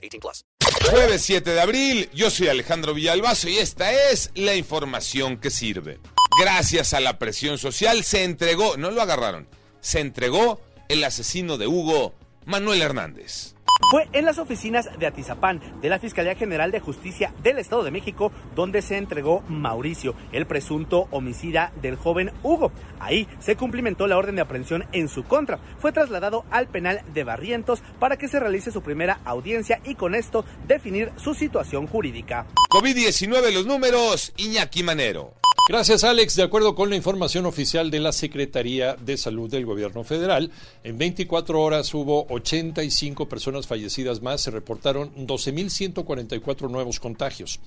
18 plus. Jueves 7 de abril, yo soy Alejandro Villalbazo y esta es la información que sirve. Gracias a la presión social se entregó, no lo agarraron, se entregó el asesino de Hugo, Manuel Hernández. Fue en las oficinas de Atizapán de la Fiscalía General de Justicia del Estado de México donde se entregó Mauricio, el presunto homicida del joven Hugo. Ahí se cumplimentó la orden de aprehensión en su contra. Fue trasladado al penal de Barrientos para que se realice su primera audiencia y con esto definir su situación jurídica. COVID-19 los números, Iñaki Manero. Gracias, Alex. De acuerdo con la información oficial de la Secretaría de Salud del Gobierno Federal, en 24 horas hubo 85 personas fallecidas más, se reportaron 12.144 nuevos contagios.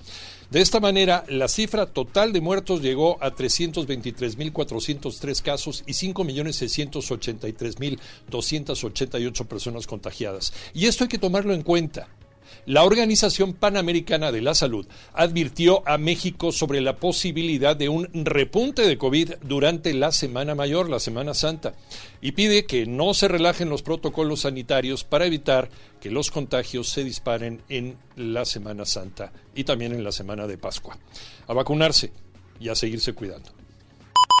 De esta manera, la cifra total de muertos llegó a 323.403 casos y 5.683.288 personas contagiadas. Y esto hay que tomarlo en cuenta. La Organización Panamericana de la Salud advirtió a México sobre la posibilidad de un repunte de COVID durante la Semana Mayor, la Semana Santa, y pide que no se relajen los protocolos sanitarios para evitar que los contagios se disparen en la Semana Santa y también en la Semana de Pascua. A vacunarse y a seguirse cuidando.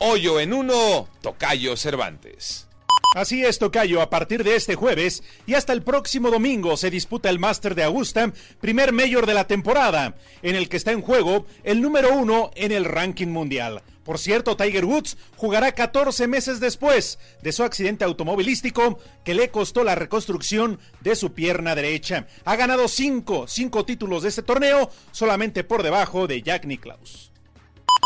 Hoyo en uno, Tocayo Cervantes. Así es, Tocayo, a partir de este jueves y hasta el próximo domingo se disputa el Master de Augusta, primer mayor de la temporada, en el que está en juego el número uno en el ranking mundial. Por cierto, Tiger Woods jugará 14 meses después de su accidente automovilístico que le costó la reconstrucción de su pierna derecha. Ha ganado cinco, cinco títulos de este torneo, solamente por debajo de Jack Nicklaus.